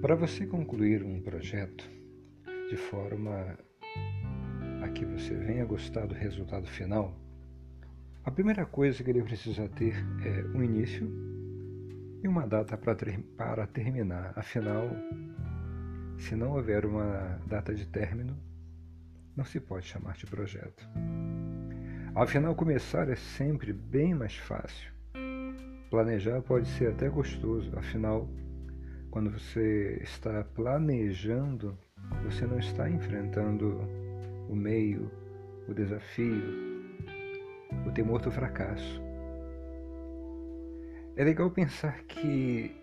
Para você concluir um projeto de forma a que você venha gostar do resultado final, a primeira coisa que ele precisa ter é um início e uma data para, ter, para terminar. Afinal, se não houver uma data de término, não se pode chamar de projeto. Afinal, começar é sempre bem mais fácil. Planejar pode ser até gostoso, afinal, quando você está planejando, você não está enfrentando o meio, o desafio, o temor do fracasso. É legal pensar que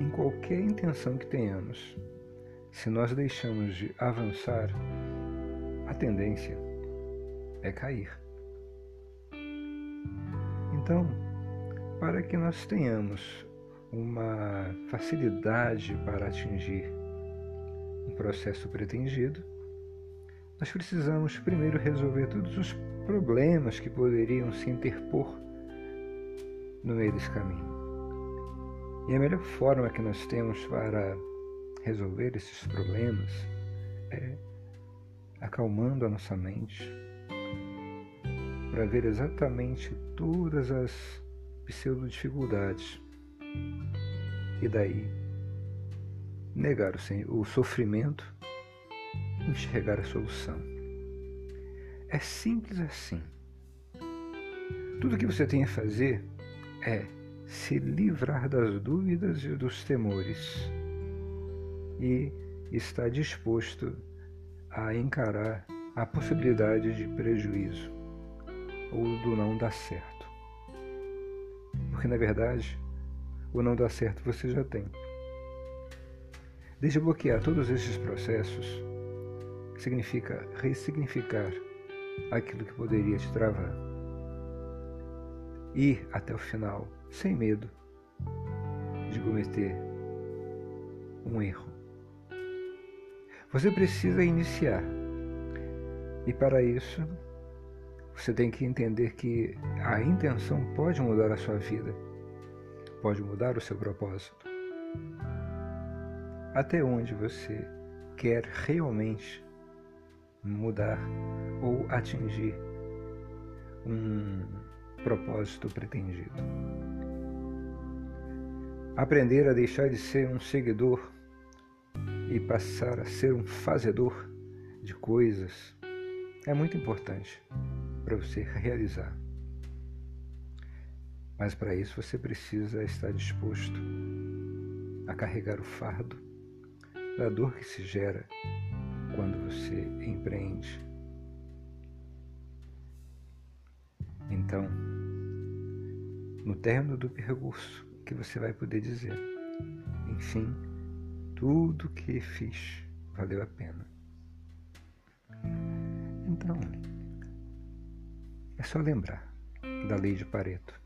em qualquer intenção que tenhamos, se nós deixamos de avançar, a tendência é cair. Então, para que nós tenhamos uma facilidade para atingir um processo pretendido, nós precisamos primeiro resolver todos os problemas que poderiam se interpor no meio desse caminho. E a melhor forma que nós temos para resolver esses problemas é acalmando a nossa mente para ver exatamente todas as pseudo-dificuldades e daí negar o sofrimento e enxergar a solução. É simples assim. Tudo que você tem a fazer é se livrar das dúvidas e dos temores e estar disposto a encarar a possibilidade de prejuízo ou do não dar certo. Porque na verdade, o não dar certo você já tem. Desbloquear todos esses processos significa ressignificar aquilo que poderia te travar. Ir até o final sem medo de cometer um erro. Você precisa iniciar. E para isso, você tem que entender que a intenção pode mudar a sua vida, pode mudar o seu propósito. Até onde você quer realmente mudar ou atingir um propósito pretendido. Aprender a deixar de ser um seguidor e passar a ser um fazedor de coisas é muito importante para você realizar. Mas para isso você precisa estar disposto a carregar o fardo da dor que se gera quando você empreende. Então, no término do percurso, que você vai poder dizer, enfim, tudo que fiz valeu a pena. Então, é só lembrar da lei de Pareto.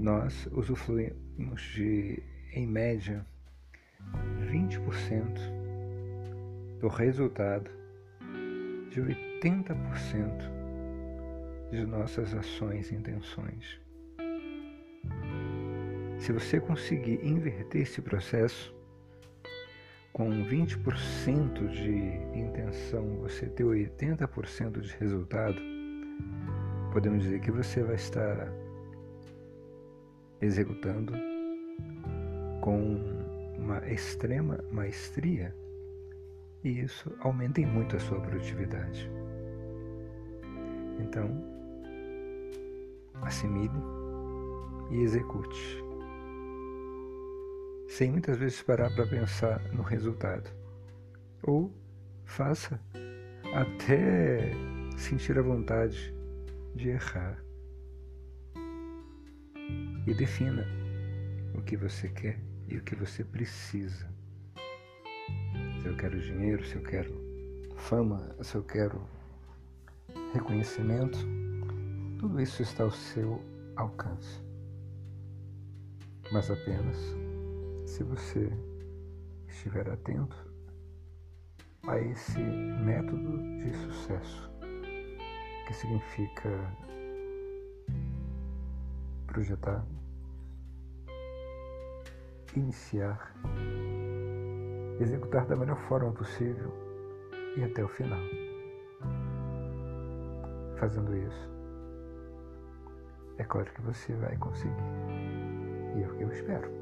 Nós usufruímos de, em média, 20% do resultado de 80% de nossas ações e intenções. Se você conseguir inverter esse processo, com 20% de intenção você ter 80% de resultado, podemos dizer que você vai estar executando com uma extrema maestria e isso aumenta muito a sua produtividade. Então, assimile e execute sem muitas vezes parar para pensar no resultado. Ou faça até sentir a vontade de errar. E defina o que você quer e o que você precisa. Se eu quero dinheiro, se eu quero fama, se eu quero reconhecimento, tudo isso está ao seu alcance. Mas apenas se você estiver atento a esse método de sucesso, que significa projetar, iniciar, executar da melhor forma possível e até o final. Fazendo isso, é claro que você vai conseguir. E é o que eu espero.